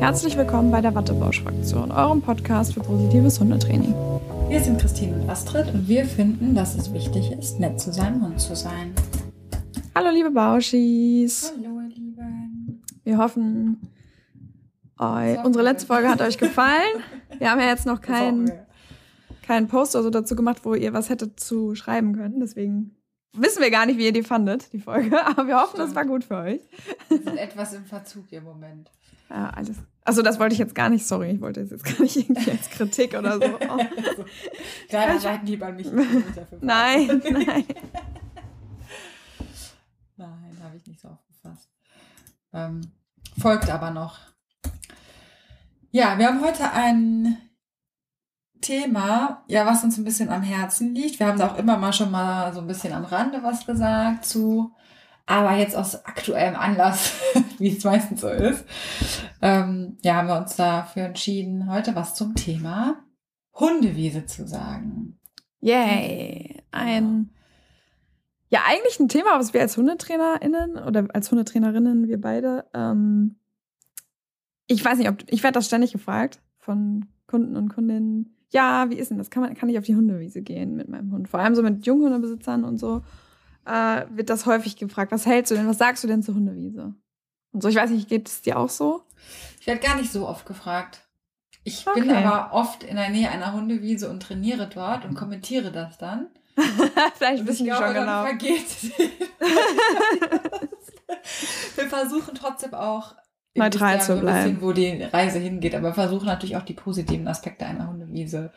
Herzlich willkommen bei der Wattebausch-Fraktion, eurem Podcast für positives Hundetraining. Wir sind Christine und Astrid und wir finden, dass es wichtig ist, nett zu seinem Hund zu sein. Hallo liebe Bauschis. Hallo ihr Lieben. Wir hoffen, eu unsere letzte Folge hat euch gefallen. Wir haben ja jetzt noch keinen keinen Post oder so dazu gemacht, wo ihr was hättet zu schreiben können. Deswegen wissen wir gar nicht, wie ihr die fandet, die Folge. Aber wir hoffen, Stimmt. das war gut für euch. Wir sind etwas im Verzug im Moment. Ja, alles. Also das wollte ich jetzt gar nicht, sorry, ich wollte das jetzt gar nicht irgendwie als Kritik oder so. Oh. Also, Kleiner Seitenhieb an mich. ich bin nicht dafür Nein, nein. Nein, habe ich nicht so aufgefasst. Ähm, folgt aber noch. Ja, wir haben heute ein Thema, ja, was uns ein bisschen am Herzen liegt. Wir haben da auch immer mal schon mal so ein bisschen am Rande was gesagt zu, aber jetzt aus aktuellem Anlass, wie es meistens so ist, ähm, ja, haben wir uns dafür entschieden, heute was zum Thema Hundewiese zu sagen. Yay. Ein, ja, eigentlich ein Thema, was wir als HundetrainerInnen oder als Hundetrainerinnen, wir beide, ähm, ich weiß nicht, ob, ich werde das ständig gefragt von Kunden und Kundinnen. Ja, wie ist denn das? Kann, man, kann ich auf die Hundewiese gehen mit meinem Hund? Vor allem so mit Junghundebesitzern und so äh, wird das häufig gefragt. Was hältst du denn? Was sagst du denn zur Hundewiese? Und so, ich weiß nicht, geht es dir auch so? Ich werde gar nicht so oft gefragt. Ich Okay. bin aber oft in der Nähe einer Hundewiese und trainiere dort und kommentiere das dann. Vielleicht wissen die ich schon genau. vergeht Wir versuchen trotzdem auch Neutral zu bleiben. bisschen, wo die Reise hingeht, aber versuchen natürlich auch die positiven Aspekte einer Hundewiese.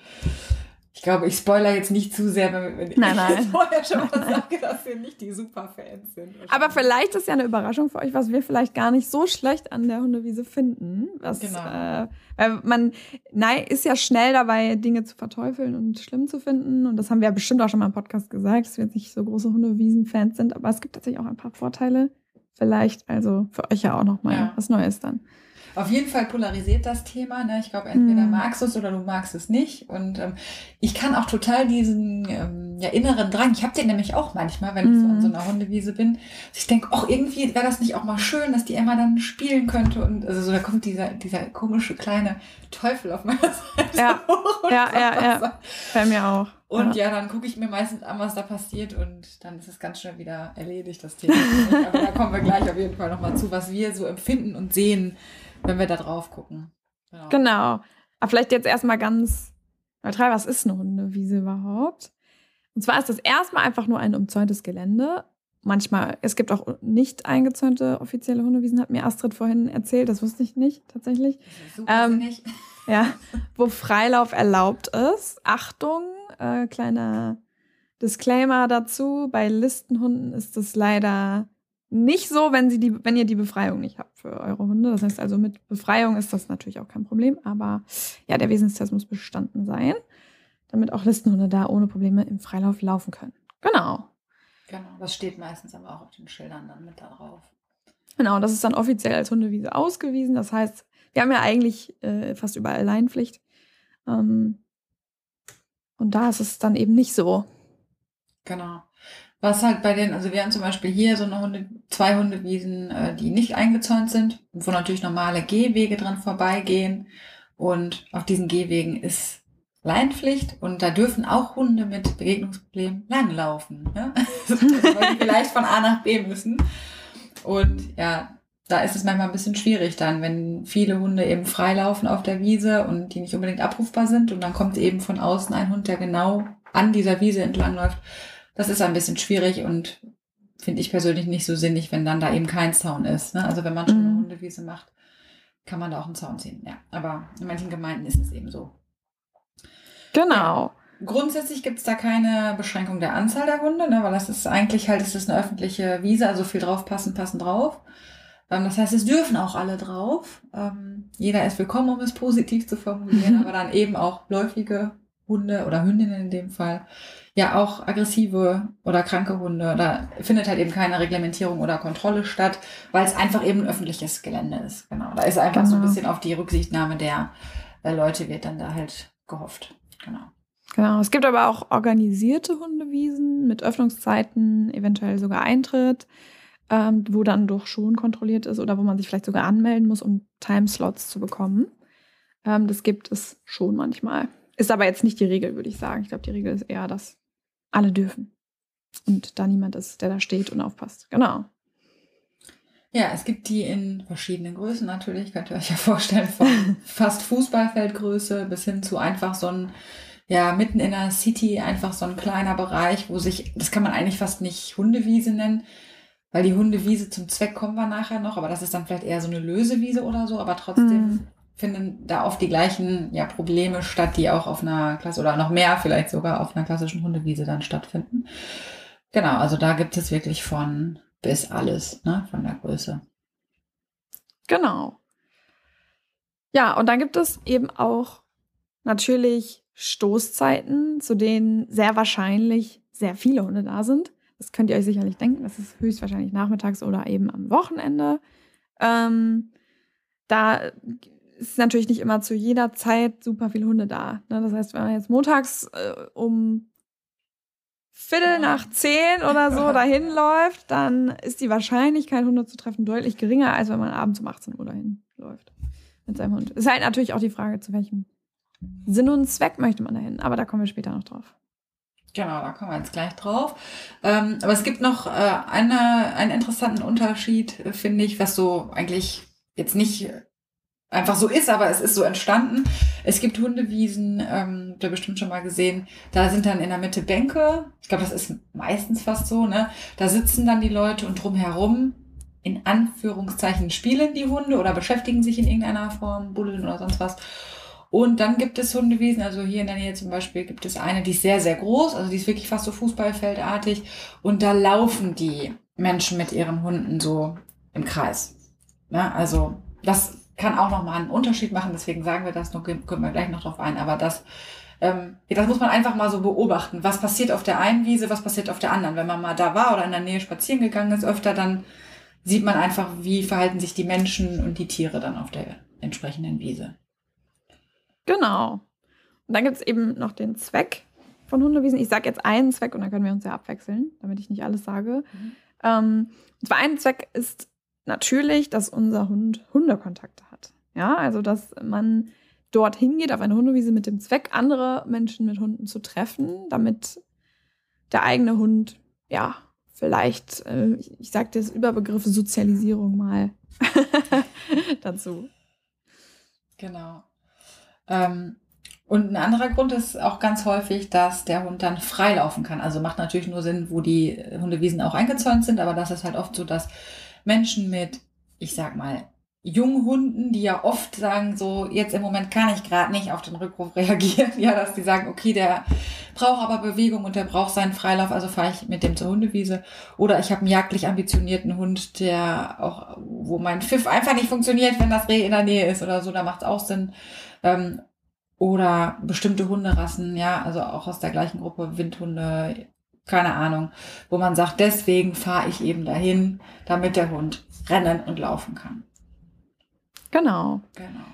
Ich glaube, ich spoiler jetzt nicht zu sehr, wenn, wenn Nein, ich nein. vorher schon mal sage, dass wir nicht die Superfans sind. Aber vielleicht ist ja eine Überraschung für euch, was wir vielleicht gar nicht so schlecht an der Hundewiese finden. Was, Genau. äh, weil man nein, ist ja schnell dabei, Dinge zu verteufeln und schlimm zu finden. Und das haben wir ja bestimmt auch schon mal im Podcast gesagt, dass wir jetzt nicht so große Hundewiesen-Fans sind. Aber es gibt tatsächlich auch ein paar Vorteile. Vielleicht also für euch ja auch noch mal Ja. was Neues dann. Auf jeden Fall polarisiert das Thema. Ne? Ich glaube, entweder Mhm. magst du es oder du magst es nicht. Und ähm, ich kann auch total diesen ähm, ja, inneren Drang, ich habe den nämlich auch manchmal, wenn ich so Mhm. an so einer Hundewiese bin, ich denke, ach, irgendwie wäre das nicht auch mal schön, dass die Emma dann spielen könnte. Und also so, da kommt dieser, dieser komische kleine Teufel auf meiner Seite Ja. hoch. Ja, ja, ja. Bei mir auch. Und ja. ja, dann gucke ich mir meistens an, was da passiert und dann ist es ganz schnell wieder erledigt, das Thema. Aber da kommen wir gleich auf jeden Fall nochmal zu, was wir so empfinden und sehen, wenn wir da drauf gucken. Genau. Genau. Aber vielleicht jetzt erstmal ganz neutral, was ist eine Hundewiese überhaupt? Und zwar ist das erstmal einfach nur ein umzäuntes Gelände. Manchmal, es gibt auch nicht eingezäunte offizielle Hundewiesen, hat mir Astrid vorhin erzählt, das wusste ich nicht tatsächlich. Das super Ähm, sinnig. Ja, wo Freilauf erlaubt ist. Achtung, äh, kleiner Disclaimer dazu. Bei Listenhunden ist es leider nicht so, wenn, sie die, wenn ihr die Befreiung nicht habt für eure Hunde. Das heißt also, mit Befreiung ist das natürlich auch kein Problem. Aber ja, der Wesenstest muss bestanden sein, damit auch Listenhunde da ohne Probleme im Freilauf laufen können. Genau. Genau, das steht meistens aber auch auf den Schildern dann mit da drauf. Genau, das ist dann offiziell als Hundewiese ausgewiesen. Das heißt, wir haben ja eigentlich äh, fast überall Leinpflicht. Ähm, und da ist es dann eben nicht so. Genau. Was halt bei den, also wir haben zum Beispiel hier so eine Hunde, zwei Hundewiesen, äh, die nicht eingezäunt sind, wo natürlich normale Gehwege dran vorbeigehen. Und auf diesen Gehwegen ist Leinpflicht und da dürfen auch Hunde mit Begegnungsproblemen langlaufen. Ne? Weil die vielleicht von A nach B müssen. Und ja, da ist es manchmal ein bisschen schwierig dann, wenn viele Hunde eben freilaufen auf der Wiese und die nicht unbedingt abrufbar sind und dann kommt eben von außen ein Hund, der genau an dieser Wiese entlangläuft. Das ist ein bisschen schwierig und finde ich persönlich nicht so sinnig, wenn dann da eben kein Zaun ist. Ne? Also wenn man schon eine Mhm. Hundewiese macht, kann man da auch einen Zaun ziehen. Ja, aber in manchen Gemeinden ist es eben so. Genau. Grundsätzlich gibt es da keine Beschränkung der Anzahl der Hunde, ne, weil das ist eigentlich halt, es ist eine öffentliche Wiese, also viel drauf passen, passen drauf. Ähm, das heißt, es dürfen auch alle drauf. Ähm, jeder ist willkommen, um es positiv zu formulieren, aber dann eben auch läufige Hunde oder Hündinnen in dem Fall. Ja, auch aggressive oder kranke Hunde. Da findet halt eben keine Reglementierung oder Kontrolle statt, weil es einfach eben ein öffentliches Gelände ist. Genau. Da ist einfach so ein Genau. bisschen auf die Rücksichtnahme der äh, Leute wird dann da halt gehofft. Genau. Genau. Es gibt aber auch organisierte Hundewiesen mit Öffnungszeiten, eventuell sogar Eintritt. ähm, wo dann durch schon kontrolliert ist oder wo man sich vielleicht sogar anmelden muss, um Timeslots zu bekommen. Ähm, das gibt es schon manchmal. Ist aber jetzt nicht die Regel, würde ich sagen. Ich glaube, die Regel ist eher, dass alle dürfen. Und da niemand ist, der da steht und aufpasst. Genau. Ja, es gibt die in verschiedenen Größen natürlich, könnt ihr euch ja vorstellen, von fast Fußballfeldgröße bis hin zu einfach so ein, ja, mitten in der City, einfach so ein kleiner Bereich, wo sich, das kann man eigentlich fast nicht Hundewiese nennen, weil die Hundewiese zum Zweck kommen wir nachher noch, aber das ist dann vielleicht eher so eine Lösewiese oder so, aber trotzdem mhm. Finden da oft die gleichen ja, Probleme statt, die auch auf einer Klasse oder noch mehr vielleicht sogar auf einer klassischen Hundewiese dann stattfinden. Genau, also da gibt es wirklich von bis alles, ne, von der Größe. Genau. Ja, und dann gibt es eben auch natürlich Stoßzeiten, zu denen sehr wahrscheinlich sehr viele Hunde da sind. Das könnt ihr euch sicherlich denken. Das ist höchstwahrscheinlich nachmittags oder eben am Wochenende. Ähm, da ist natürlich nicht immer zu jeder Zeit super viele Hunde da. Ne? Das heißt, wenn man jetzt montags äh, um Viertel nach zehn oder so dahin läuft, dann ist die Wahrscheinlichkeit, Hunde zu treffen, deutlich geringer, als wenn man abends um 18 Uhr dahin läuft mit seinem Hund. Ist halt natürlich auch die Frage, zu welchem Sinn und Zweck möchte man dahin. Aber da kommen wir später noch drauf. Genau, da kommen wir jetzt gleich drauf. Ähm, aber es gibt noch äh, eine, einen interessanten Unterschied, äh, finde ich, was so eigentlich jetzt nicht einfach so ist, aber es ist so entstanden. Es gibt Hundewiesen, ähm, habt ihr bestimmt schon mal gesehen, da sind dann in der Mitte Bänke. Ich glaube, das ist meistens fast so, ne? Da sitzen dann die Leute und drumherum, in Anführungszeichen, spielen die Hunde oder beschäftigen sich in irgendeiner Form, buddeln oder sonst was. Und dann gibt es Hundewiesen, also hier in der Nähe zum Beispiel gibt es eine, die ist sehr, sehr groß, also die ist wirklich fast so Fußballfeldartig. Und da laufen die Menschen mit ihren Hunden so im Kreis. Ja, also das kann auch nochmal einen Unterschied machen, deswegen sagen wir das, noch können wir gleich noch drauf ein, aber das, ähm, das muss man einfach mal so beobachten. Was passiert auf der einen Wiese, was passiert auf der anderen? Wenn man mal da war oder in der Nähe spazieren gegangen ist öfter, dann sieht man einfach, wie verhalten sich die Menschen und die Tiere dann auf der entsprechenden Wiese. Genau. Und dann gibt es eben noch den Zweck von Hundewiesen. Ich sage jetzt einen Zweck und dann können wir uns ja abwechseln, damit ich nicht alles sage. Mhm. Ähm, und zwar ein Zweck ist natürlich, dass unser Hund Hundekontakte hat. Ja, also dass man dorthin geht auf eine Hundewiese mit dem Zweck, andere Menschen mit Hunden zu treffen, damit der eigene Hund, ja, vielleicht, äh, ich, ich sage das Überbegriff Sozialisierung mal dazu. Genau. Ähm, und ein anderer Grund ist auch ganz häufig, dass der Hund dann freilaufen kann. Also macht natürlich nur Sinn, wo die Hundewiesen auch eingezäunt sind, aber das ist halt oft so, dass Menschen mit, ich sag mal, Junghunden, die ja oft sagen, so jetzt im Moment kann ich gerade nicht auf den Rückruf reagieren, ja, dass die sagen, okay, der braucht aber Bewegung und der braucht seinen Freilauf, also fahre ich mit dem zur Hundewiese. Oder ich habe einen jagdlich ambitionierten Hund, der auch, wo mein Pfiff einfach nicht funktioniert, wenn das Reh in der Nähe ist oder so, da macht es auch Sinn. Ähm, oder bestimmte Hunderassen, ja, also auch aus der gleichen Gruppe, Windhunde, keine Ahnung, wo man sagt, deswegen fahre ich eben dahin, damit der Hund rennen und laufen kann. Genau. Genau.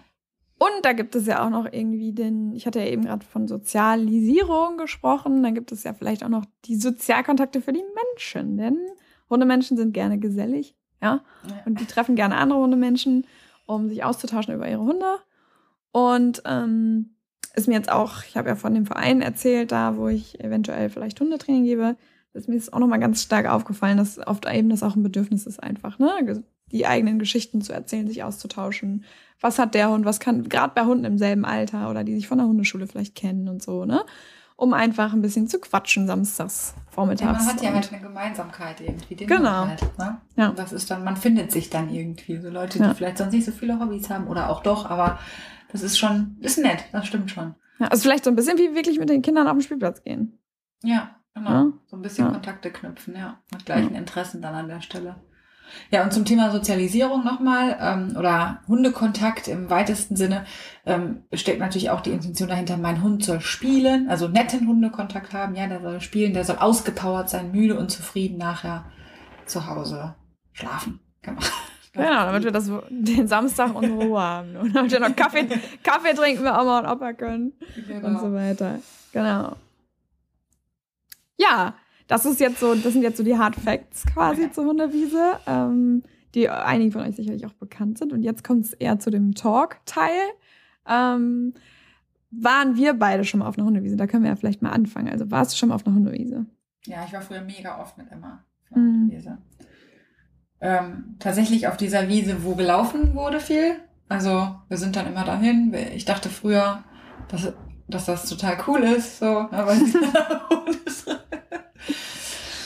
Und da gibt es ja auch noch irgendwie den, ich hatte ja eben gerade von Sozialisierung gesprochen, dann gibt es ja vielleicht auch noch die Sozialkontakte für die Menschen, denn Hundemenschen sind gerne gesellig, ja, ja. und die treffen gerne andere Hundemenschen, um sich auszutauschen über ihre Hunde. Und ähm, ist mir jetzt auch, ich habe ja von dem Verein erzählt, da wo ich eventuell vielleicht Hundetraining gebe, ist mir jetzt auch nochmal ganz stark aufgefallen, dass oft eben das auch ein Bedürfnis ist, einfach, ne? Die eigenen Geschichten zu erzählen, sich auszutauschen. Was hat der Hund, was kann, gerade bei Hunden im selben Alter oder die sich von der Hundeschule vielleicht kennen und so, ne? Um einfach ein bisschen zu quatschen samstags vormittags. Ja, man hat ja halt eine Gemeinsamkeit irgendwie. Den genau. Halt, ne? ja. Und das ist dann, man findet sich dann irgendwie. So Leute, die ja. vielleicht sonst nicht so viele Hobbys haben oder auch doch, aber das ist schon, ist nett, das stimmt schon. Ja, also vielleicht so ein bisschen wie wirklich mit den Kindern auf den Spielplatz gehen. Ja, genau. Ja? So ein bisschen ja. Kontakte knüpfen, ja. Mit gleichen Interessen dann an der Stelle. Ja, und zum Thema Sozialisierung nochmal ähm, oder Hundekontakt im weitesten Sinne ähm, steckt natürlich auch die Intention dahinter, mein Hund soll spielen, also netten Hundekontakt haben, ja, der soll spielen, der soll ausgepowert sein, müde und zufrieden nachher zu Hause schlafen. Genau. Genau, damit wir das, den Samstag unsere Ruhe haben. Und damit wir noch Kaffee, Kaffee trinken wir Oma und Opa können. Genau. Und so weiter. Genau. Ja, das ist jetzt so, das sind jetzt so die Hard Facts quasi zur Hundewiese, ähm, die einigen von euch sicherlich auch bekannt sind. Und jetzt kommt es eher zu dem Talk-Teil. Ähm, waren wir beide schon mal auf einer Hundewiese? Da können wir ja vielleicht mal anfangen. Also warst du schon mal auf einer Hundewiese? Ja, ich war früher mega oft mit Emma auf einer mhm. Hundewiese. Ähm, tatsächlich auf dieser Wiese, wo gelaufen wurde viel. Also wir sind dann immer dahin. Ich dachte früher, dass, dass das total cool ist, so, ne, weil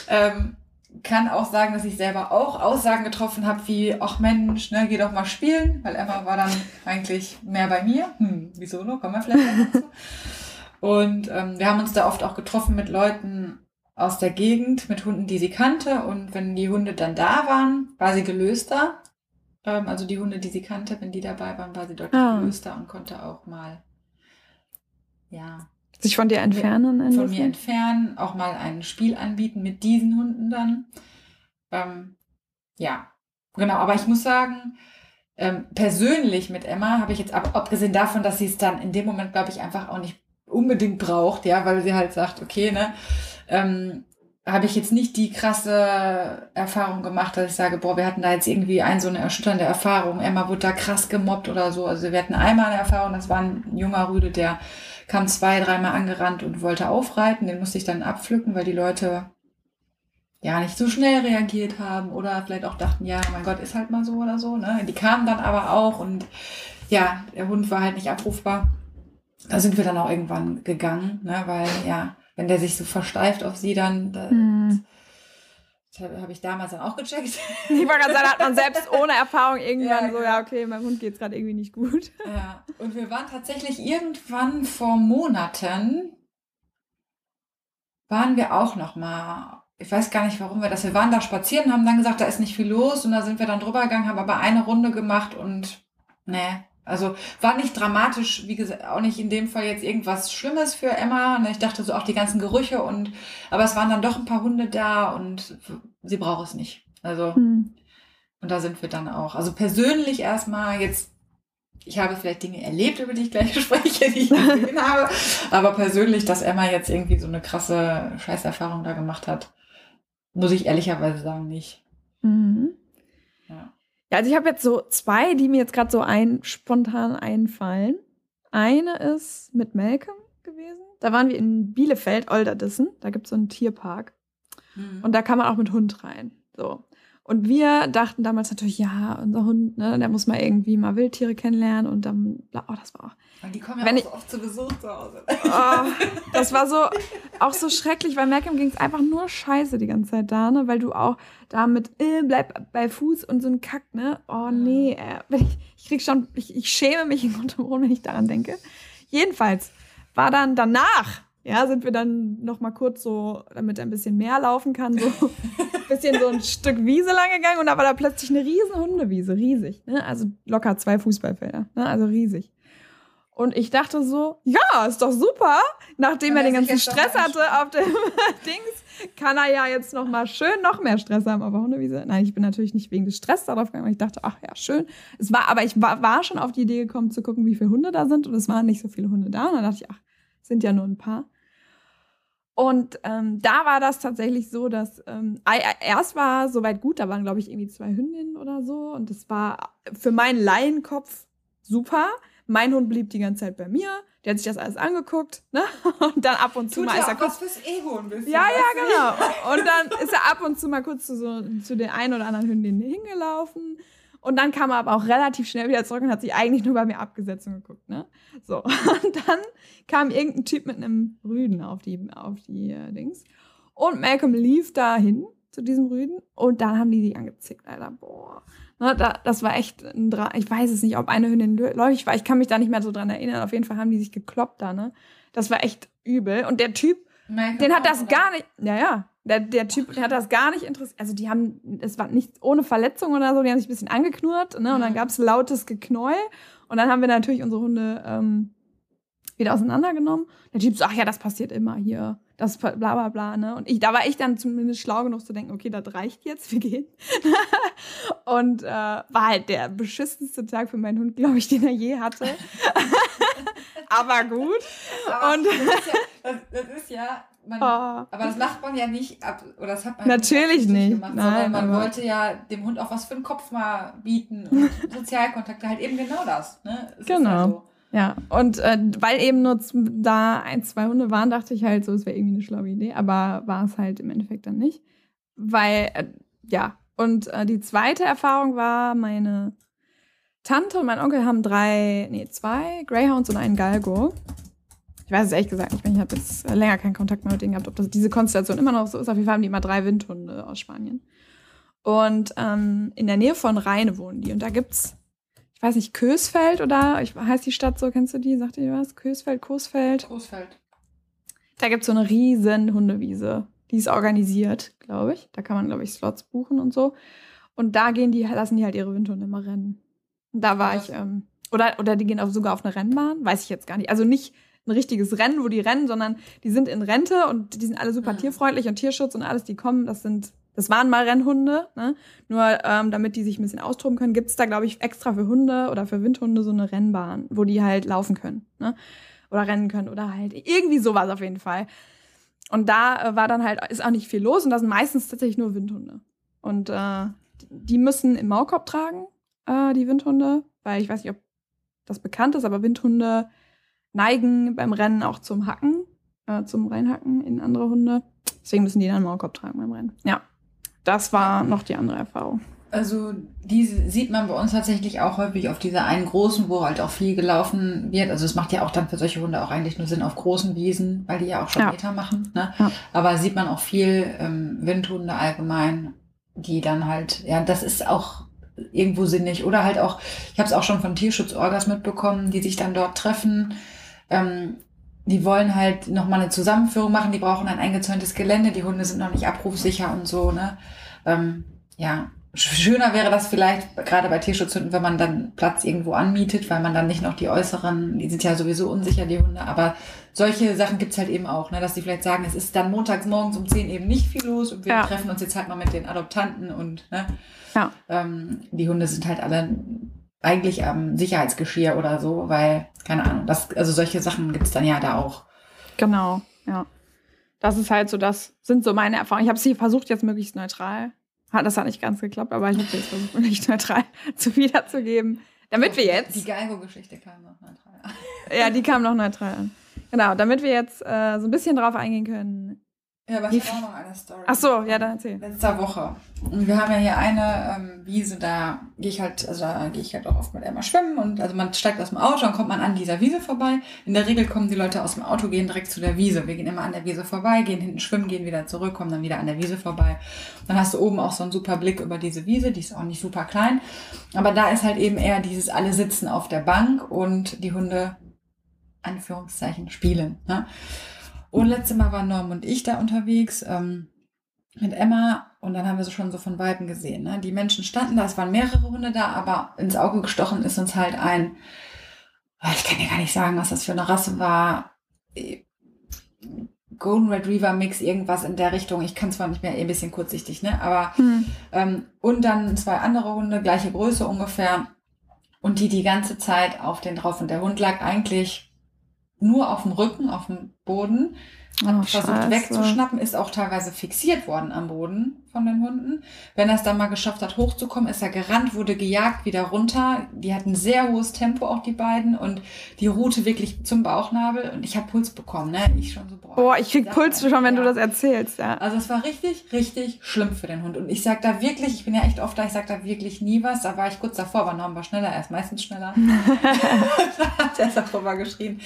ähm, kann auch sagen, dass ich selber auch Aussagen getroffen habe, wie, ach Mensch, ne, geh doch mal spielen, weil Emma war dann eigentlich mehr bei mir. Hm, wieso noch? Kommen wir vielleicht dazu. Und ähm, wir haben uns da oft auch getroffen mit Leuten aus der Gegend, mit Hunden, die sie kannte. Und wenn die Hunde dann da waren, war sie gelöster. Ähm, also die Hunde, die sie kannte, wenn die dabei waren, war sie deutlich ah. gelöster und konnte auch mal, ja. Sich von dir entfernen? Von mir entfernen, auch mal ein Spiel anbieten mit diesen Hunden dann. Ähm, ja, genau. Aber ich muss sagen, ähm, persönlich mit Emma habe ich jetzt ab, abgesehen davon, dass sie es dann in dem Moment, glaube ich, einfach auch nicht unbedingt braucht, ja, weil sie halt sagt, okay, ne, ähm, habe ich jetzt nicht die krasse Erfahrung gemacht, dass ich sage, boah, wir hatten da jetzt irgendwie ein so eine erschütternde Erfahrung. Emma wurde da krass gemobbt oder so. Also wir hatten einmal eine Erfahrung, das war ein junger Rüde, der kam zwei, dreimal angerannt und wollte aufreiten. Den musste ich dann abpflücken, weil die Leute ja nicht so schnell reagiert haben oder vielleicht auch dachten, ja, mein Gott, ist halt mal so oder so. Ne? Die kamen dann aber auch und ja, der Hund war halt nicht abrufbar. Da sind wir dann auch irgendwann gegangen, ne? weil ja, wenn der sich so versteift auf sie, dann. Da, hm. Das habe ich damals dann auch gecheckt. Ich wollte gerade sagen, hat man selbst ohne Erfahrung irgendwann ja, so, ja, genau. okay, meinem Hund geht es gerade irgendwie nicht gut. Ja, und wir waren tatsächlich irgendwann vor Monaten, waren wir auch noch mal, ich weiß gar nicht, warum wir das, wir waren da spazieren, haben dann gesagt, da ist nicht viel los und da sind wir dann drüber gegangen, haben aber eine Runde gemacht und, ne, also war nicht dramatisch, wie gesagt, auch nicht in dem Fall jetzt irgendwas Schlimmes für Emma. Ne? Ich dachte so auch die ganzen Gerüche und aber es waren dann doch ein paar Hunde da und sie braucht es nicht. Also hm. und da sind wir dann auch. Also persönlich erstmal jetzt, ich habe vielleicht Dinge erlebt, über die ich gleich spreche, die ich gesehen habe, aber persönlich, dass Emma jetzt irgendwie so eine krasse Scheißerfahrung da gemacht hat, muss ich ehrlicherweise sagen nicht. Mhm. Ja, also ich habe jetzt so zwei, die mir jetzt gerade so ein, spontan einfallen. Eine ist mit Malcolm gewesen. Da waren wir in Bielefeld, Olderdissen. Da gibt es so einen Tierpark. Mhm. Und da kann man auch mit Hund rein. So. Und wir dachten damals natürlich, ja, unser Hund, ne, der muss mal irgendwie mal Wildtiere kennenlernen und dann, oh, das war auch. Und die kommen ja auch ich, so oft zu Besuch zu Hause. Oh, das war so, auch so schrecklich, weil Malcolm ging es einfach nur scheiße die ganze Zeit da, ne, weil du auch damit, äh, bleib bei Fuß und so ein Kack, ne, oh nee, äh, ich, ich krieg schon, ich, ich schäme mich in Grund und Boden, wenn ich daran denke. Jedenfalls war dann danach, ja, sind wir dann noch mal kurz so, damit er ein bisschen mehr laufen kann, so ein bisschen so ein Stück Wiese lang gegangen und da war da plötzlich eine riesen Hundewiese, riesig, ne? Also locker zwei Fußballfelder, ne? Also riesig. Und ich dachte so, ja, ist doch super. Nachdem er den ganzen Stress hatte auf dem Dings, kann er ja jetzt noch mal schön noch mehr Stress haben auf der Hundewiese. Nein, ich bin natürlich nicht wegen des Stress darauf gegangen, weil ich dachte, ach ja, schön. Es war, aber ich war, war schon auf die Idee gekommen zu gucken, wie viele Hunde da sind und es waren nicht so viele Hunde da. Und dann dachte ich, ach, sind ja nur ein paar. Und ähm, da war das tatsächlich so, dass ähm, erst war soweit gut, da waren, glaube ich, irgendwie zwei Hündinnen oder so. Und das war für meinen Laienkopf super. Mein Hund blieb die ganze Zeit bei mir. Der hat sich das alles angeguckt, ne? Und dann ab und zu Tut mal ist er kurz fürs Ego ein bisschen. Ja, ja, genau. Und dann ist er ab und zu mal kurz zu so zu den einen oder anderen Hündinnen hingelaufen und dann kam er aber auch relativ schnell wieder zurück und hat sich eigentlich nur bei mir abgesetzt und geguckt, ne? So. Und dann kam irgendein Typ mit einem Rüden auf die, auf die äh, Dings. Und Malcolm lief dahin zu diesem Rüden und dann haben die sich angezickt, Alter. Boah. Ne, da, das war echt ein Dra Ich weiß es nicht, ob eine Hündin läufig war. Ich kann mich da nicht mehr so dran erinnern. Auf jeden Fall haben die sich gekloppt da, ne? Das war echt übel. Und der Typ, Malcolm den hat das gar nicht. Ja, ja. Der, der Typ, der hat das gar nicht interessiert. Also die haben, es war nicht ohne Verletzung oder so, die haben sich ein bisschen angeknurrt, ne? Und dann gab es lautes Geknäuel. Und dann haben wir natürlich unsere Hunde ähm, wieder auseinandergenommen. Der Typ so, ach ja, das passiert immer hier. Das bla bla bla, ne? Und ich, da war ich dann zumindest schlau genug zu denken, okay, das reicht jetzt, wir gehen. und äh, war halt der beschissenste Tag für meinen Hund, glaube ich, den er je hatte. Aber gut. Aber und das ist, ja, das, das ist ja man, oh. aber das macht man ja nicht ab, oder das hat man natürlich nicht gemacht, Nein, sondern man wollte ja dem Hund auch was für den Kopf mal bieten und Sozialkontakte, halt eben genau das. Ne? Es genau. Ja, so. ja, und äh, weil eben nur da ein, zwei Hunde waren, dachte ich halt so, es wäre irgendwie eine schlaue Idee, aber war es halt im Endeffekt dann nicht. Weil, äh, ja, und äh, die zweite Erfahrung war, meine Tante und mein Onkel haben drei, nee, zwei Greyhounds und einen Galgo. Ich weiß es ehrlich gesagt nicht mehr. Ich habe jetzt länger keinen Kontakt mehr mit denen gehabt, ob das diese Konstellation immer noch so ist. Auf jeden Fall haben die immer drei Windhunde aus Spanien. Und ähm, in der Nähe von Rheine wohnen die. Und da gibt's, ich weiß nicht, Kösfeld oder ich, heißt die Stadt so, kennst du die? Sagt ihr was? Kösfeld, Coesfeld? Coesfeld. Da gibt's so eine riesen Hundewiese. Die ist organisiert, glaube ich. Da kann man, glaube ich, Slots buchen und so. Und da gehen die, lassen die halt ihre Windhunde immer rennen. Und da war ja. ich, ähm, oder, oder die gehen auch sogar auf eine Rennbahn, weiß ich jetzt gar nicht. Also nicht ein richtiges Rennen, wo die rennen, sondern die sind in Rente und die sind alle super mhm. tierfreundlich und Tierschutz und alles, die kommen, das sind, das waren mal Rennhunde, ne? Nur ähm, damit die sich ein bisschen austoben können, gibt's da, glaube ich, extra für Hunde oder für Windhunde so eine Rennbahn, wo die halt laufen können, ne? Oder rennen können oder halt irgendwie sowas auf jeden Fall. Und da äh, war dann halt, ist auch nicht viel los und das sind meistens tatsächlich nur Windhunde. Und äh, die müssen im Maulkorb tragen, äh, die Windhunde, weil ich weiß nicht, ob das bekannt ist, aber Windhunde neigen beim Rennen auch zum Hacken, äh, zum Reinhacken in andere Hunde. Deswegen müssen die dann einen Maulkorb tragen beim Rennen. Ja, das war noch die andere Erfahrung. Also diese sieht man bei uns tatsächlich auch häufig auf dieser einen großen, wo halt auch viel gelaufen wird. Also es macht ja auch dann für solche Hunde auch eigentlich nur Sinn auf großen Wiesen, weil die ja auch schon ja. Meter machen. Ne? Ja. Aber sieht man auch viel ähm, Windhunde allgemein, die dann halt, ja, das ist auch irgendwo sinnig. Oder halt auch, ich habe es auch schon von Tierschutzorgas mitbekommen, die sich dann dort treffen ähm, die wollen halt nochmal eine Zusammenführung machen, die brauchen ein eingezäuntes Gelände, die Hunde sind noch nicht abrufsicher und so, ne? Ähm, ja, schöner wäre das vielleicht, gerade bei Tierschutzhunden, wenn man dann Platz irgendwo anmietet, weil man dann nicht noch die äußeren, die sind ja sowieso unsicher, die Hunde, aber solche Sachen gibt's halt eben auch, ne, dass die vielleicht sagen, es ist dann montags morgens um 10 eben nicht viel los und wir ja. treffen uns jetzt halt mal mit den Adoptanten und ne, ja. ähm, die Hunde sind halt alle eigentlich am Sicherheitsgeschirr oder so, weil, keine Ahnung, das, also solche Sachen gibt's dann ja da auch. Genau, ja. Das ist halt so, das sind so meine Erfahrungen. Ich habe sie versucht, jetzt möglichst neutral. Das hat nicht ganz geklappt, aber ich habe sie jetzt versucht, möglichst neutral zu wiederzugeben. Damit wir jetzt. Die Galgo-Geschichte kam noch neutral an. Ja, die kam noch neutral an. Genau, damit wir jetzt äh, so ein bisschen drauf eingehen können, ja, aber ich habe auch noch eine Story. Ach so, ja, dann erzähl. Letzter Woche. Und wir haben ja hier eine ähm, Wiese, da gehe ich halt, also da gehe ich halt auch oft mit Emma schwimmen und also man steigt aus dem Auto und kommt man an dieser Wiese vorbei. In der Regel kommen die Leute aus dem Auto, gehen direkt zu der Wiese. Wir gehen immer an der Wiese vorbei, gehen hinten schwimmen, gehen wieder zurück, kommen dann wieder an der Wiese vorbei. Dann hast du oben auch so einen super Blick über diese Wiese, die ist auch nicht super klein. Aber da ist halt eben eher dieses alle sitzen auf der Bank und die Hunde, Anführungszeichen, spielen. Ne? Und letztes Mal waren Norm und ich da unterwegs ähm, mit Emma und dann haben wir so schon so von Weiben gesehen. Ne? Die Menschen standen da, es waren mehrere Hunde da, aber ins Auge gestochen ist uns halt ein, ich kann ja gar nicht sagen, was das für eine Rasse war. Golden Retriever Mix, irgendwas in der Richtung. Ich kann zwar nicht mehr, eh ein bisschen kurzsichtig, ne? Aber hm. ähm, und dann zwei andere Hunde, gleiche Größe ungefähr. Und die die ganze Zeit auf den drauf. Und der Hund lag eigentlich nur auf dem Rücken, auf dem Boden, hat oh, versucht Scheiße. wegzuschnappen, ist auch teilweise fixiert worden am Boden von den Hunden. Wenn er es dann mal geschafft hat, hochzukommen, ist er gerannt, wurde gejagt, wieder runter. Die hatten sehr hohes Tempo, auch die beiden, und die Route wirklich zum Bauchnabel. Und ich habe Puls bekommen, ne? Ich schon so, boah. Boah, ich krieg Puls schon, wenn ja. du das erzählst, ja. Also es war richtig, richtig schlimm für den Hund. Und ich sag da wirklich, ich bin ja echt oft da, ich sag da wirklich nie was. Da war ich kurz davor, aber Norm war schneller, er ist meistens schneller. da hat er darüber geschrien,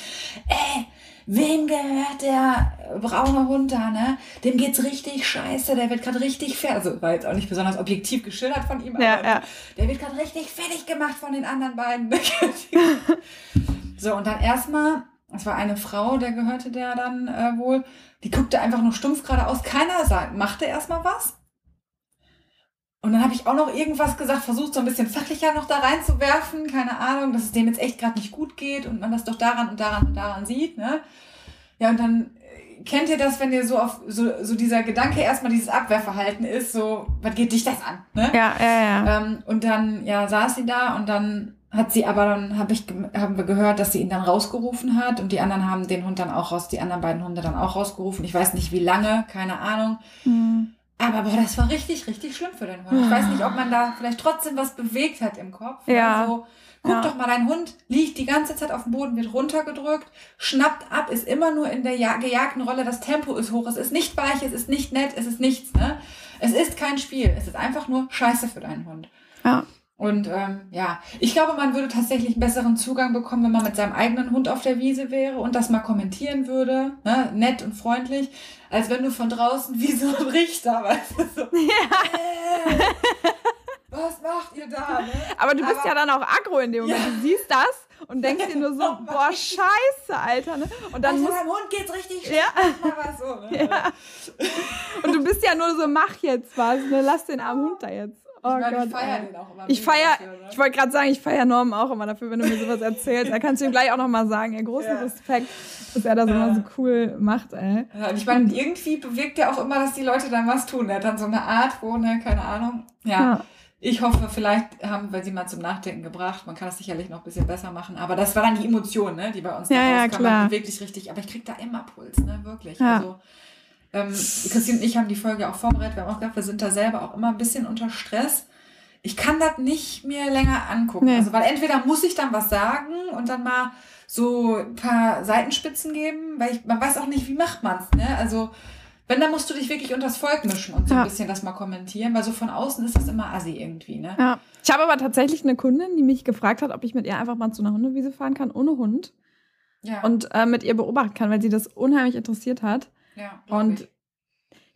ey, wem gehört der braune Hund da, ne? Dem geht's richtig scheiße, der wird gerade richtig fertig. Also war jetzt auch nicht besonders objektiv geschildert von ihm, ja, aber ja. der wird gerade richtig fertig gemacht von den anderen beiden. so, und dann erstmal, es war eine Frau, der gehörte der dann äh, wohl, die guckte einfach nur stumpf geradeaus. Keiner sagt, machte erstmal was. Und dann habe ich auch noch irgendwas gesagt, versucht so ein bisschen fachlicher noch da reinzuwerfen, keine Ahnung, dass es dem jetzt echt gerade nicht gut geht und man das doch daran und daran und daran sieht, ne? Ja, und dann äh, kennt ihr das, wenn ihr so auf so, so dieser Gedanke erstmal dieses Abwehrverhalten ist, so, was geht dich das an? Ne? Ja, ja, ja. Ähm, und dann, ja, saß sie da und dann hat sie aber dann, hab ich, haben wir gehört, dass sie ihn dann rausgerufen hat und die anderen haben den Hund dann auch raus, die anderen beiden Hunde dann auch rausgerufen. Ich weiß nicht wie lange, keine Ahnung. Mhm. Aber boah, das war richtig, richtig schlimm für den Hund. Ich weiß nicht, ob man da vielleicht trotzdem was bewegt hat im Kopf. Ja. Also, guck ja. doch mal, dein Hund liegt die ganze Zeit auf dem Boden, wird runtergedrückt, schnappt ab, ist immer nur in der gejagten Rolle, das Tempo ist hoch, es ist nicht weich, es ist nicht nett, es ist nichts, ne? Es ist kein Spiel, es ist einfach nur Scheiße für deinen Hund. Ja. Und ähm, ja, ich glaube, man würde tatsächlich einen besseren Zugang bekommen, wenn man mit seinem eigenen Hund auf der Wiese wäre und das mal kommentieren würde, ne? nett und freundlich, als wenn du von draußen wie so ein Richter, weißt du, so, ja. Äh, was macht ihr da? Ne? Aber du bist Aber, ja dann auch aggro in dem Moment. Ja. Du siehst das und denkst dir nur so, boah, scheiße, Alter. Ne? Und dann also muss, deinem Hund geht's richtig. Ja. So, ne? ja. Und du bist ja nur so, mach jetzt was, ne? lass den armen Hund da jetzt. Oh ich, Gott, ich feiere den auch immer. Ich feiere, ne? ich wollte gerade sagen, ich feiere Norm auch immer dafür, wenn du mir sowas erzählst. Da kannst du ihm gleich auch nochmal sagen, ey, großen ja. Respekt, dass er das ja. immer so cool macht, ey. Ja, ich meine, irgendwie bewirkt er auch immer, dass die Leute dann was tun. Er hat dann so eine Art, wo, ne, keine Ahnung. ja. ich hoffe, vielleicht haben wir sie mal zum Nachdenken gebracht. Man kann das sicherlich noch ein bisschen besser machen. Aber das war dann die Emotion, ne, die bei uns ja, da rauskam. Ja, wirklich richtig. Aber ich krieg da immer Puls, ne, wirklich. Ja. Also, ähm, Christine und ich haben die Folge auch vorbereitet. Wir haben auch gesagt, wir sind da selber auch immer ein bisschen unter Stress. Ich kann das nicht mehr länger angucken. Nee. Also, weil entweder muss ich dann was sagen und dann mal so ein paar Seitenspitzen geben, weil ich, man weiß auch nicht, wie macht man's, ne? Also, wenn, dann musst du dich wirklich unters Volk mischen und so ja. ein bisschen das mal kommentieren, weil so von außen ist das immer assi irgendwie, ne? Ja. Ich habe aber tatsächlich eine Kundin, die mich gefragt hat, ob ich mit ihr einfach mal zu einer Hundewiese fahren kann, ohne Hund. Ja. Und äh, mit ihr beobachten kann, weil sie das unheimlich interessiert hat. Ja, und ich.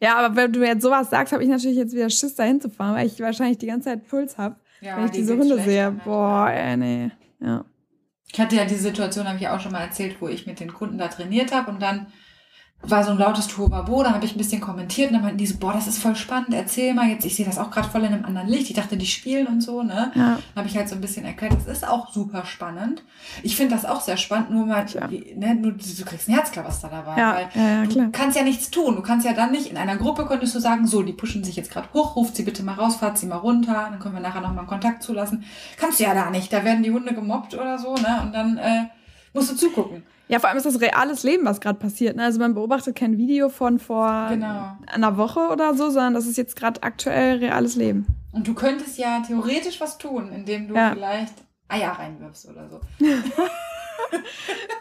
ja, aber wenn du jetzt sowas sagst, habe ich natürlich jetzt wieder Schiss, da hinzufahren, weil ich wahrscheinlich die ganze Zeit Puls habe, ja, wenn ich die diese Hunde sehe. Boah, ey, nee. Ja. Ich hatte ja die Situation, habe ich auch schon mal erzählt, wo ich mit den Kunden da trainiert habe und dann war so ein lautes Turbabo, da habe ich ein bisschen kommentiert und dann meinten die so, boah, das ist voll spannend, erzähl mal jetzt, ich sehe das auch gerade voll in einem anderen Licht, ich dachte, die spielen und so, ne? Ja. Dann habe ich halt so ein bisschen erklärt, das ist auch super spannend. Ich finde das auch sehr spannend, nur mal, ja. ne, nur, du kriegst ein Herzklabaster dabei, ja. weil ja, du kannst ja nichts tun, du kannst ja dann nicht, in einer Gruppe könntest du sagen, so, die pushen sich jetzt gerade hoch, ruft sie bitte mal raus, fahrt sie mal runter, dann können wir nachher nochmal einen Kontakt zulassen. Kannst du ja da nicht, da werden die Hunde gemobbt oder so, ne? Und dann äh, musst du zugucken. Ja, vor allem ist das reales Leben, was gerade passiert. Ne? Also man beobachtet kein Video von vor genau. einer Woche oder so, sondern das ist jetzt gerade aktuell reales Leben. Und du könntest ja theoretisch was tun, indem du ja. vielleicht Eier reinwirfst oder so.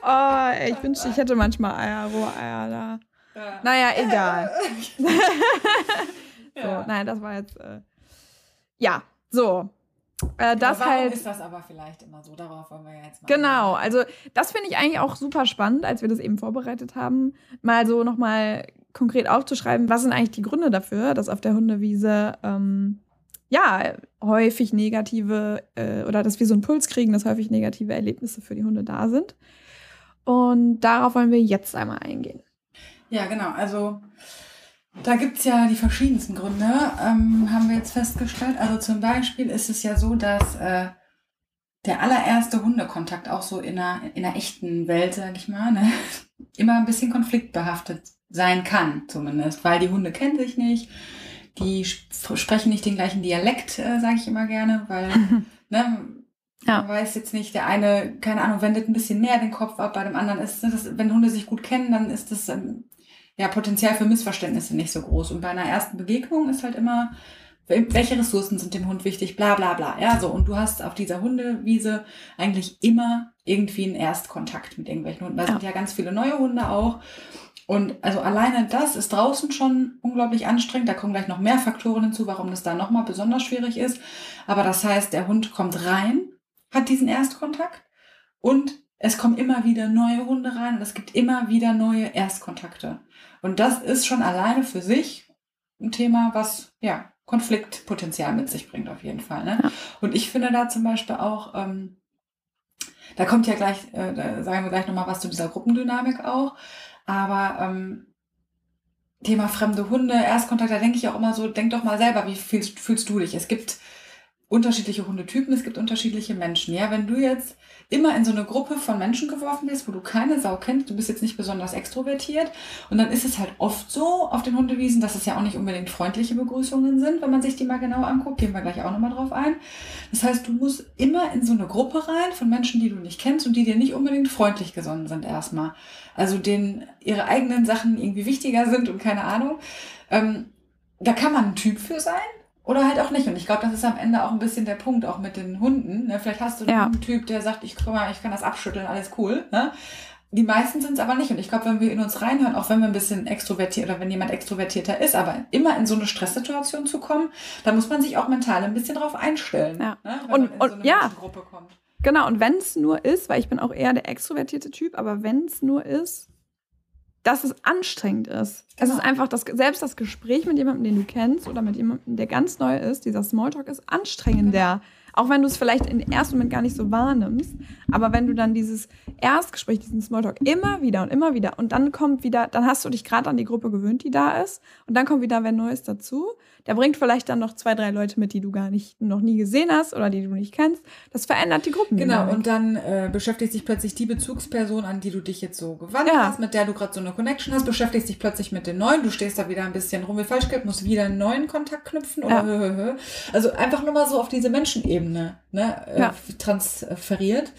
oh, ey, ich wünschte, ich hätte manchmal Eier, rohe Eier da. Ja. Naja, egal. so, ja. nein, das war jetzt. Äh, ja, so. Äh, das warum halt, ist das aber vielleicht immer so? Darauf wollen wir ja jetzt mal. Genau, also das finde ich eigentlich auch super spannend, als wir das eben vorbereitet haben, mal so nochmal konkret aufzuschreiben, was sind eigentlich die Gründe dafür, dass auf der Hundewiese ähm, ja häufig negative äh, oder dass wir so einen Puls kriegen, dass häufig negative Erlebnisse für die Hunde da sind. Und darauf wollen wir jetzt einmal eingehen. Ja, genau. Also da gibt es ja die verschiedensten Gründe, ähm, haben wir jetzt festgestellt. Also zum Beispiel ist es ja so, dass äh, der allererste Hundekontakt auch so in einer, in einer echten Welt, sag ich mal, ne, immer ein bisschen konfliktbehaftet sein kann, zumindest, weil die Hunde kennen sich nicht, die sp sprechen nicht den gleichen Dialekt, äh, sage ich immer gerne, weil ne, ja. man weiß jetzt nicht, der eine, keine Ahnung, wendet ein bisschen mehr den Kopf ab, bei dem anderen ist das, wenn Hunde sich gut kennen, dann ist das ähm, ja, Potenzial für Missverständnisse nicht so groß. Und bei einer ersten Begegnung ist halt immer, welche Ressourcen sind dem Hund wichtig, bla bla bla. Ja, so. Und du hast auf dieser Hundewiese eigentlich immer irgendwie einen Erstkontakt mit irgendwelchen Hunden. Da ja. sind ja ganz viele neue Hunde auch. Und also alleine das ist draußen schon unglaublich anstrengend. Da kommen gleich noch mehr Faktoren hinzu, warum das da nochmal besonders schwierig ist. Aber das heißt, der Hund kommt rein, hat diesen Erstkontakt und es kommen immer wieder neue Hunde rein und es gibt immer wieder neue Erstkontakte. Und das ist schon alleine für sich ein Thema, was ja Konfliktpotenzial mit sich bringt auf jeden Fall. Ne? Ja. Und ich finde da zum Beispiel auch, ähm, da kommt ja gleich, äh, da sagen wir gleich nochmal was zu dieser Gruppendynamik auch, aber ähm, Thema fremde Hunde, Erstkontakt, da denke ich auch immer so, denk doch mal selber, wie fühlst, fühlst du dich? Es gibt unterschiedliche Hundetypen, es gibt unterschiedliche Menschen. Ja, wenn du jetzt immer in so eine Gruppe von Menschen geworfen wirst, wo du keine Sau kennst, du bist jetzt nicht besonders extrovertiert und dann ist es halt oft so auf den Hundewiesen, dass es ja auch nicht unbedingt freundliche Begrüßungen sind, wenn man sich die mal genau anguckt, gehen wir gleich auch nochmal drauf ein. Das heißt, du musst immer in so eine Gruppe rein von Menschen, die du nicht kennst und die dir nicht unbedingt freundlich gesonnen sind erstmal. Also denen ihre eigenen Sachen irgendwie wichtiger sind und keine Ahnung. Ähm, da kann man ein Typ für sein, oder halt auch nicht. Und ich glaube, das ist am Ende auch ein bisschen der Punkt, auch mit den Hunden. Ne? Vielleicht hast du ja. einen Typ, der sagt, ich, guck mal, ich kann das abschütteln, alles cool. Ne? Die meisten sind es aber nicht. Und ich glaube, wenn wir in uns reinhören, auch wenn wir ein bisschen extrovertiert oder wenn jemand extrovertierter ist, aber immer in so eine Stresssituation zu kommen, da muss man sich auch mental ein bisschen drauf einstellen. Ja. Ne? Wenn und, man in und so eine ja. Gruppe kommt. Genau, und wenn es nur ist, weil ich bin auch eher der extrovertierte Typ, aber wenn es nur ist, dass es anstrengend ist. Genau. Es ist einfach, das, selbst das Gespräch mit jemandem, den du kennst oder mit jemandem, der ganz neu ist, dieser Smalltalk ist anstrengender. Genau. Auch wenn du es vielleicht im ersten Moment gar nicht so wahrnimmst. Aber wenn du dann dieses Erstgespräch, diesen Smalltalk immer wieder und immer wieder und dann kommt wieder, dann hast du dich gerade an die Gruppe gewöhnt, die da ist. Und dann kommt wieder wer Neues dazu. Der bringt vielleicht dann noch zwei, drei Leute mit, die du gar nicht, noch nie gesehen hast oder die du nicht kennst. Das verändert die Gruppen. Genau, und dann äh, beschäftigt sich plötzlich die Bezugsperson, an die du dich jetzt so gewandt ja. hast, mit der du gerade so eine Connection hast, beschäftigt sich plötzlich mit den neuen. Du stehst da wieder ein bisschen rum wie falsch geht, musst wieder einen neuen Kontakt knüpfen oder ja. Also einfach nur mal so auf diese Menschenebene ne, äh, ja. transferiert.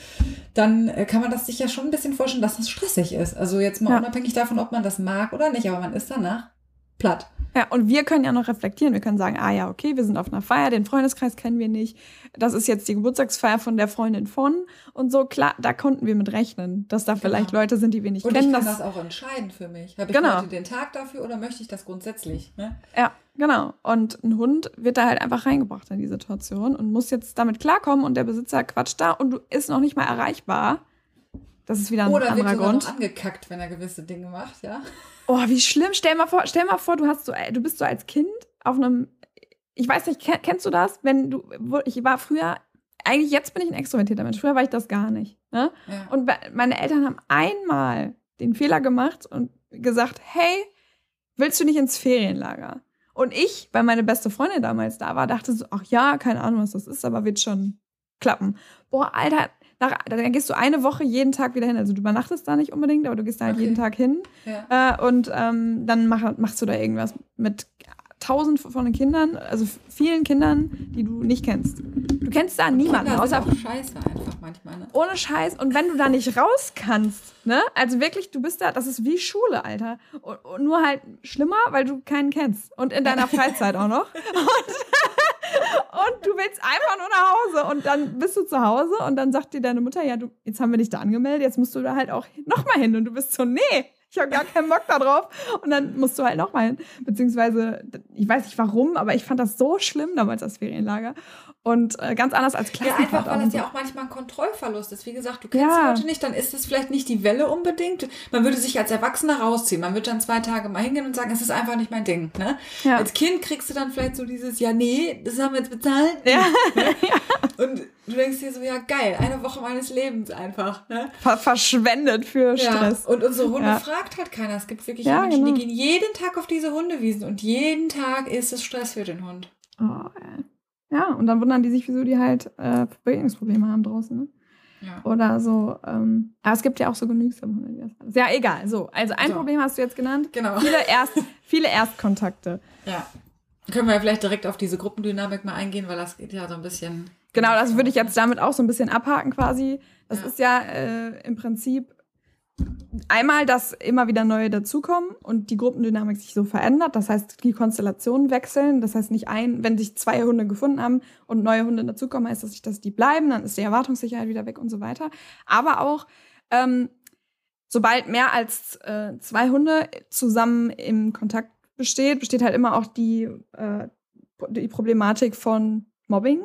Dann äh, kann man das sich ja schon ein bisschen vorstellen, dass das stressig ist. Also jetzt mal unabhängig davon, ob man das mag oder nicht, aber man ist danach platt. Ja, und wir können ja noch reflektieren. Wir können sagen, ah ja, okay, wir sind auf einer Feier, den Freundeskreis kennen wir nicht. Das ist jetzt die Geburtstagsfeier von der Freundin von und so. Klar, da konnten wir mit rechnen, dass da genau. vielleicht Leute sind, die wir nicht und kennen. Und ich kann das, das, auch entscheiden für mich. Habe ich genau. heute den Tag dafür oder möchte ich das grundsätzlich? Ne? Ja, genau. Und ein Hund wird da halt einfach reingebracht in die Situation und muss jetzt damit klarkommen und der Besitzer quatscht da und du ist noch nicht mal erreichbar. Das ist wieder ein Oder anderer wird Grund. Oder angekackt, wenn er gewisse Dinge macht, ja. Oh, wie schlimm. Stell mal vor, stell mal vor, du hast so, du bist so als Kind auf einem, ich weiß nicht, kennst du das? Wenn du, ich war früher, eigentlich jetzt bin ich ein extrovertierter Mensch. Früher war ich das gar nicht. Ne? Ja. Und meine Eltern haben einmal den Fehler gemacht und gesagt, hey, willst du nicht ins Ferienlager? Und ich, weil meine beste Freundin damals da war, dachte so, ach ja, keine Ahnung, was das ist, aber wird schon klappen. Boah, Alter, nach, dann gehst du eine Woche jeden Tag wieder hin. Also du übernachtest da nicht unbedingt, aber du gehst da halt okay. jeden Tag hin. Ja. Äh, und ähm, dann mach, machst du da irgendwas mit tausend von den Kindern, also vielen Kindern, die du nicht kennst. Du kennst da niemanden. Kinder außer sind auch scheiße einfach manchmal. Ne? Ohne Scheiß. Und wenn du da nicht raus kannst, ne? Also wirklich, du bist da, das ist wie Schule, Alter. Und, und nur halt schlimmer, weil du keinen kennst. Und in deiner Freizeit auch noch. Und und du willst einfach nur nach Hause. Und dann bist du zu Hause und dann sagt dir deine Mutter, ja, du, jetzt haben wir dich da angemeldet, jetzt musst du da halt auch nochmal hin. Und du bist so, nee, ich habe gar keinen Bock da drauf. Und dann musst du halt nochmal hin. Beziehungsweise, ich weiß nicht warum, aber ich fand das so schlimm damals, das Ferienlager. Und äh, ganz anders als Klassenfahrt. Ja, einfach, weil das ja auch manchmal ein Kontrollverlust ist. Wie gesagt, du kennst ja. die Leute nicht, dann ist es vielleicht nicht die Welle unbedingt. Man würde sich als Erwachsener rausziehen. Man würde dann zwei Tage mal hingehen und sagen, es ist einfach nicht mein Ding. Ne? Ja. Als Kind kriegst du dann vielleicht so dieses, ja, nee, das haben wir jetzt bezahlt. Ja. ja. Und du denkst dir so, ja, geil, eine Woche meines Lebens einfach. Ne? Ver verschwendet für Stress. Und unsere Hunde fragt halt keiner. Es gibt wirklich Menschen, genau. die gehen jeden Tag auf diese Hundewiesen und jeden Tag ist es Stress für den Hund. Oh, ey. Ja, und dann wundern die sich, wieso die halt äh, Begegnungsprobleme haben draußen. Ne? Ja. Oder so. Ähm, aber es gibt ja auch so genügsame Hunde, die das haben. Ja, egal. So, also ein so. Problem hast du jetzt genannt. Genau. Viele, Erst, viele Erstkontakte. Ja. Können wir ja vielleicht direkt auf diese Gruppendynamik mal eingehen, weil das geht ja so ein bisschen. Genau, das würde ich jetzt damit auch so ein bisschen abhaken quasi. Das ja. ist ja äh, im Prinzip einmal, dass immer wieder neue dazukommen und die Gruppendynamik sich so verändert. Das heißt, die Konstellationen wechseln. Das heißt, nicht ein, wenn sich zwei Hunde gefunden haben und neue Hunde dazukommen, heißt das nicht, dass die bleiben, dann ist die Erwartungssicherheit wieder weg und so weiter. Aber auch, ähm, sobald mehr als äh, zwei Hunde zusammen im Kontakt besteht, besteht halt immer auch die, äh, die Problematik von Mobbing.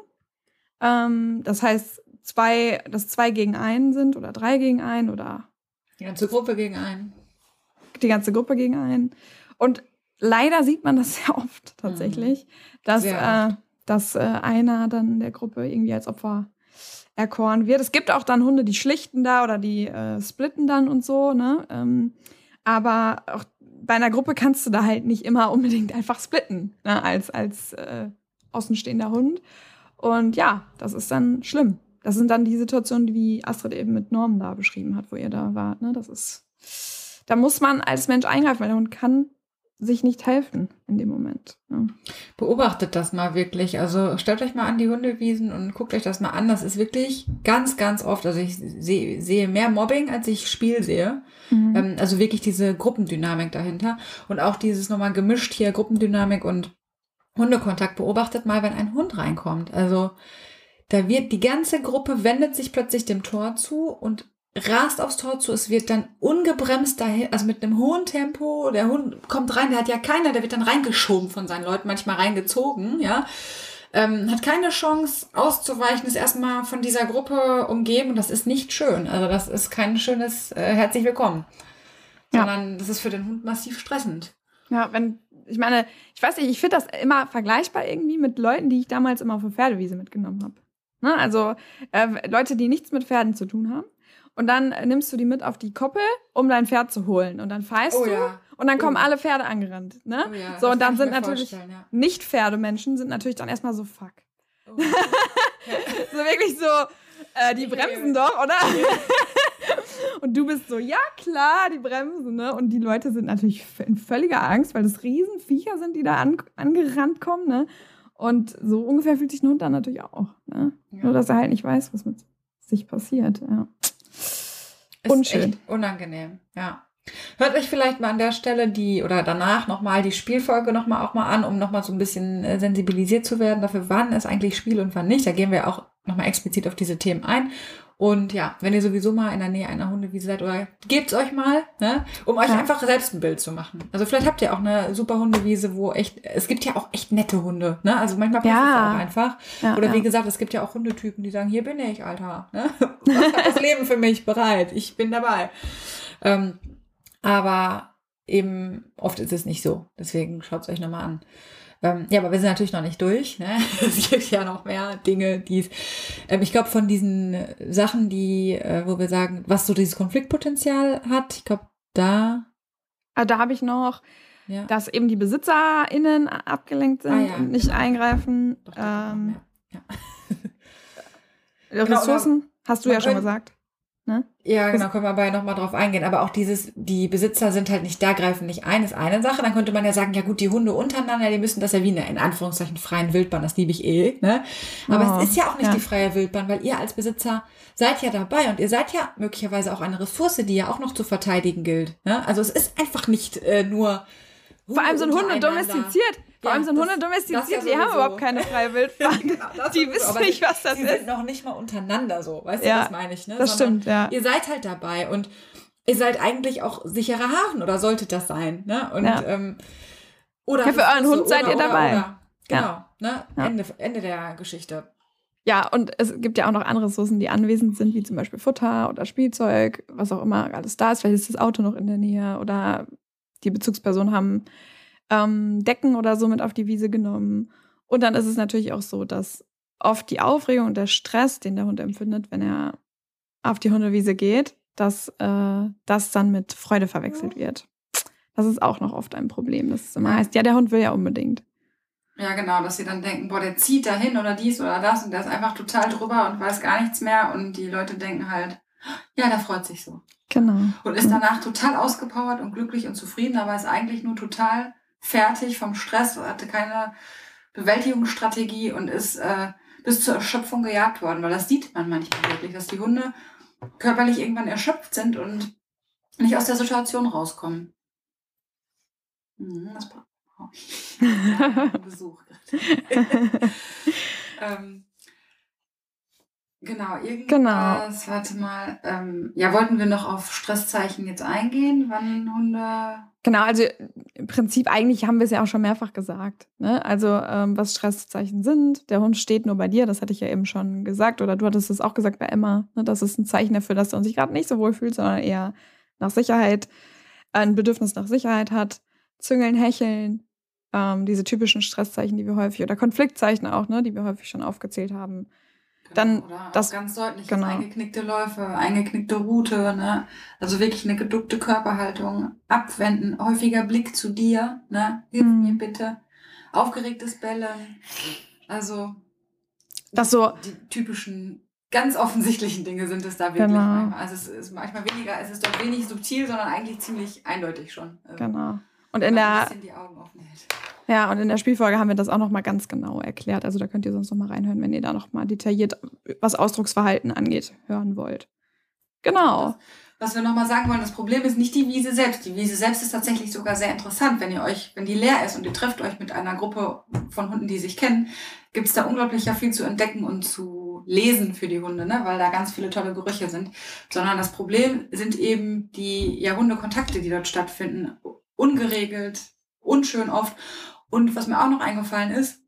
Ähm, das heißt, zwei, dass zwei gegen einen sind oder drei gegen einen oder die ganze Gruppe gegen einen. Die ganze Gruppe gegen einen. Und leider sieht man das sehr oft tatsächlich, mhm. dass, äh, dass äh, einer dann der Gruppe irgendwie als Opfer erkoren wird. Es gibt auch dann Hunde, die schlichten da oder die äh, splitten dann und so, ne? Ähm, aber auch bei einer Gruppe kannst du da halt nicht immer unbedingt einfach splitten, ne? als, als äh, außenstehender Hund. Und ja, das ist dann schlimm. Das sind dann die Situationen, wie Astrid eben mit Norm da beschrieben hat, wo ihr da wart. Ne? Das ist, da muss man als Mensch eingreifen, weil der Hund kann sich nicht helfen in dem Moment. Ja. Beobachtet das mal wirklich. Also stellt euch mal an die Hundewiesen und guckt euch das mal an. Das ist wirklich ganz, ganz oft. Also ich sehe, sehe mehr Mobbing, als ich Spiel sehe. Mhm. Ähm, also wirklich diese Gruppendynamik dahinter. Und auch dieses nochmal gemischt hier Gruppendynamik und Hundekontakt. Beobachtet mal, wenn ein Hund reinkommt. Also da wird die ganze Gruppe wendet sich plötzlich dem Tor zu und rast aufs Tor zu, es wird dann ungebremst dahin, also mit einem hohen Tempo, der Hund kommt rein, der hat ja keiner, der wird dann reingeschoben von seinen Leuten, manchmal reingezogen, ja. Ähm, hat keine Chance auszuweichen, ist erstmal von dieser Gruppe umgeben und das ist nicht schön. Also das ist kein schönes äh, herzlich willkommen. Ja. Sondern das ist für den Hund massiv stressend. Ja, wenn, ich meine, ich weiß nicht, ich finde das immer vergleichbar irgendwie mit Leuten, die ich damals immer auf der Pferdewiese mitgenommen habe. Ne? Also äh, Leute, die nichts mit Pferden zu tun haben und dann nimmst du die mit auf die Koppel, um dein Pferd zu holen. Und dann fährst oh, du ja. und dann kommen oh. alle Pferde angerannt. Ne? Oh, ja. So, und dann sind natürlich ja. nicht Pferdemenschen, sind natürlich dann erstmal so fuck. Oh. so wirklich so, äh, die bremsen doch, oder? und du bist so, ja klar, die bremsen, ne? Und die Leute sind natürlich in völliger Angst, weil das Riesenviecher sind, die da an, angerannt kommen, ne? Und so ungefähr fühlt sich ein Hund dann natürlich auch, ne? Nur, dass er halt nicht weiß, was mit sich passiert, ja. Ist Unschön. echt unangenehm, ja. Hört euch vielleicht mal an der Stelle die oder danach nochmal die Spielfolge nochmal auch mal an, um nochmal so ein bisschen äh, sensibilisiert zu werden dafür, wann ist eigentlich Spiel und wann nicht. Da gehen wir auch nochmal explizit auf diese Themen ein. Und ja, wenn ihr sowieso mal in der Nähe einer Hundewiese seid, oder gebt's euch mal, ne, um euch ja. einfach selbst ein Bild zu machen. Also vielleicht habt ihr auch eine super Hundewiese, wo echt, es gibt ja auch echt nette Hunde, ne? Also manchmal passt ja. es auch einfach. Ja, oder wie gesagt, es gibt ja auch Hundetypen, die sagen, hier bin ich, Alter, ne? Das Leben für mich bereit? Ich bin dabei. Ähm, aber eben oft ist es nicht so. Deswegen schaut's euch nochmal an. Ähm, ja, aber wir sind natürlich noch nicht durch. Ne? Es gibt ja noch mehr Dinge, die ähm, ich glaube, von diesen Sachen, die, äh, wo wir sagen, was so dieses Konfliktpotenzial hat, ich glaube, da. Ah, da habe ich noch, ja. dass eben die BesitzerInnen abgelenkt sind ah, ja, und nicht genau. eingreifen. Doch, ähm, ja. genau, Ressourcen, hast du ja schon gesagt. Ne? Ja, genau, können wir aber nochmal drauf eingehen. Aber auch dieses, die Besitzer sind halt nicht da, greifen nicht ein, ist eine Sache. Dann könnte man ja sagen, ja gut, die Hunde untereinander, die müssen das ja wie eine, in Anführungszeichen, freien Wildbahn, das liebe ich eh, ne? Aber oh, es ist ja auch nicht ja. die freie Wildbahn, weil ihr als Besitzer seid ja dabei und ihr seid ja möglicherweise auch eine Ressource, die ja auch noch zu verteidigen gilt. Ne? Also es ist einfach nicht äh, nur vor allem sind Hunde domestiziert. Vor allem sind Hunde domestiziert, die haben überhaupt keine freie Wildbahn. genau, die wissen nicht, was das ist. Die sind noch nicht mal untereinander so. Weißt ja, du, was meine ich? Ne? Das Sondern stimmt, ja. Ihr seid halt dabei und ihr seid eigentlich auch sicherer Hafen oder solltet das sein. Ne? Und, ja. ähm, oder ja, für euren Hund so, seid oder, ihr dabei. Oder, oder. Genau, ja. ne? Ende, Ende der Geschichte. Ja, und es gibt ja auch noch andere Ressourcen, die anwesend sind, wie zum Beispiel Futter oder Spielzeug, was auch immer alles da ist. Vielleicht ist das Auto noch in der Nähe oder die Bezugspersonen haben ähm, Decken oder so mit auf die Wiese genommen. Und dann ist es natürlich auch so, dass oft die Aufregung und der Stress, den der Hund empfindet, wenn er auf die Hundewiese geht, dass äh, das dann mit Freude verwechselt wird. Das ist auch noch oft ein Problem. Das ist immer heißt, ja, der Hund will ja unbedingt. Ja, genau, dass sie dann denken, boah, der zieht dahin oder dies oder das und der ist einfach total drüber und weiß gar nichts mehr und die Leute denken halt, ja, der freut sich so. Genau. Und ist danach total ausgepowert und glücklich und zufrieden, aber ist eigentlich nur total fertig vom Stress, hatte keine Bewältigungsstrategie und ist äh, bis zur Erschöpfung gejagt worden, weil das sieht man manchmal wirklich, dass die Hunde körperlich irgendwann erschöpft sind und nicht aus der Situation rauskommen. Mhm, das braucht Besuch. ähm, Genau, irgendwas, genau. warte mal. Ähm, ja, wollten wir noch auf Stresszeichen jetzt eingehen, wann Hunde. Genau, also im Prinzip eigentlich haben wir es ja auch schon mehrfach gesagt. Ne? Also ähm, was Stresszeichen sind, der Hund steht nur bei dir, das hatte ich ja eben schon gesagt, oder du hattest es auch gesagt bei Emma. Ne? Das ist ein Zeichen dafür, dass er sich gerade nicht so wohl fühlt, sondern eher nach Sicherheit, ein Bedürfnis nach Sicherheit hat. Züngeln, hecheln, ähm, diese typischen Stresszeichen, die wir häufig, oder Konfliktzeichen auch, ne, die wir häufig schon aufgezählt haben dann Oder das ganz deutlich genau. eingeknickte Läufe, eingeknickte Route, ne? Also wirklich eine geduckte Körperhaltung, abwenden, häufiger Blick zu dir, ne? Hilf mhm. mir bitte. Aufgeregtes Bellen. Also Das so. Die typischen ganz offensichtlichen Dinge sind es da wirklich Genau. manchmal. Also es ist manchmal weniger, es ist dort wenig subtil, sondern eigentlich ziemlich eindeutig schon. Also, Genau. Und wenn in man ein der, bisschen die Augen offen hält. Ja, und in der Spielfolge haben wir das auch nochmal ganz genau erklärt. Also da könnt ihr sonst nochmal reinhören, wenn ihr da nochmal detailliert, was Ausdrucksverhalten angeht, hören wollt. Genau. Was wir nochmal sagen wollen, das Problem ist nicht die Wiese selbst. Die Wiese selbst ist tatsächlich sogar sehr interessant. Wenn ihr euch, wenn die leer ist und ihr trefft euch mit einer Gruppe von Hunden, die sich kennen, gibt es da unglaublich ja viel zu entdecken und zu lesen für die Hunde, ne? weil da ganz viele tolle Gerüche sind. Sondern das Problem sind eben die ja, Hundekontakte, die dort stattfinden. Ungeregelt, unschön oft. Und was mir auch noch eingefallen ist,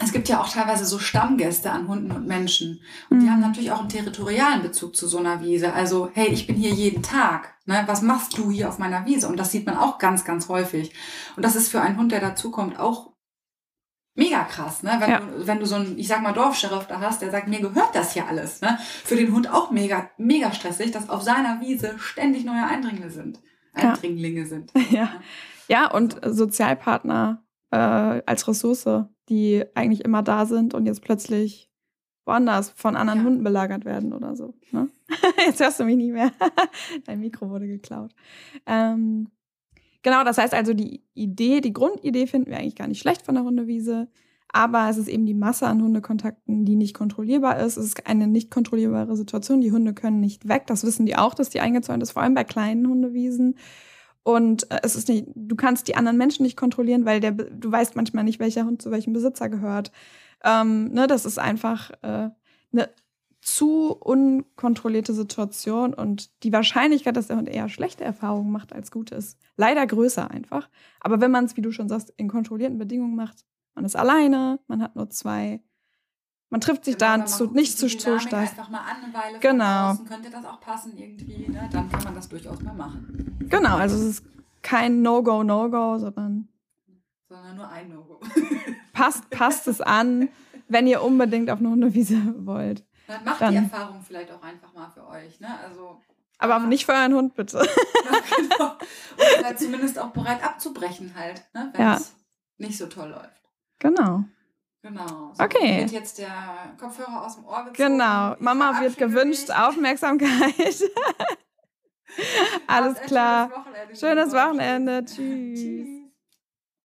es gibt ja auch teilweise so Stammgäste an Hunden und Menschen. Und die Mhm. haben natürlich auch einen territorialen Bezug zu so einer Wiese. Also, hey, ich bin hier jeden Tag. Ne? Was machst du hier auf meiner Wiese? Und das sieht man auch ganz, ganz häufig. Und das ist für einen Hund, der dazukommt, auch mega krass. Ne? Wenn, Ja. du, wenn du so einen, ich sag mal, Dorfscheriff da hast, der sagt, mir gehört das hier alles. Ne? Für den Hund auch mega, mega stressig, dass auf seiner Wiese ständig neue Eindringlinge sind. Ja. Eindringlinge sind. Ja. Ja, und Sozialpartner äh, als Ressource, die eigentlich immer da sind und jetzt plötzlich woanders von anderen Ja. Hunden belagert werden oder so. Ne? Jetzt hörst du mich nicht mehr. Dein Mikro wurde geklaut. Ähm, genau, das heißt also, die Idee, die Grundidee finden wir eigentlich gar nicht schlecht von der Hundewiese. Aber es ist eben die Masse an Hundekontakten, die nicht kontrollierbar ist. Es ist eine nicht kontrollierbare Situation. Die Hunde können nicht weg. Das wissen die auch, dass die eingezäunt ist, vor allem bei kleinen Hundewiesen. Und äh, es ist nicht, du kannst die anderen Menschen nicht kontrollieren, weil der, du weißt manchmal nicht, welcher Hund zu welchem Besitzer gehört. Ähm, ne, das ist einfach äh, eine zu unkontrollierte Situation und die Wahrscheinlichkeit, dass der Hund eher schlechte Erfahrungen macht als gute, ist leider größer einfach. Aber wenn man es, wie du schon sagst, in kontrollierten Bedingungen macht, man ist alleine, man hat nur zwei, man trifft sich Genau, dann zu, nicht zu Stoßsteiß. einfach mal an eine Weile Genau. außen, könnte das auch passen irgendwie, ne? dann kann man das durchaus mal machen. Genau, also es ist kein No-Go, No-Go, sondern Sondern nur ein No-Go. passt, passt es an, wenn ihr unbedingt auf eine Hundewiese wollt. Dann macht Dann- die Erfahrung vielleicht auch einfach mal für euch. Ne? Also, Aber Ah. nicht für euren Hund, bitte. ja, genau. Seid zumindest auch bereit abzubrechen halt, ne? wenn Ja. es nicht so toll läuft. Genau. Genau. So, Okay. Wird jetzt der Kopfhörer aus dem Ohr gezogen. Genau. Mama wird gewünscht. Aufmerksamkeit. Alles klar. Schönes Wochenende. Schönes. Wochenende. Tschüss. Tschüss.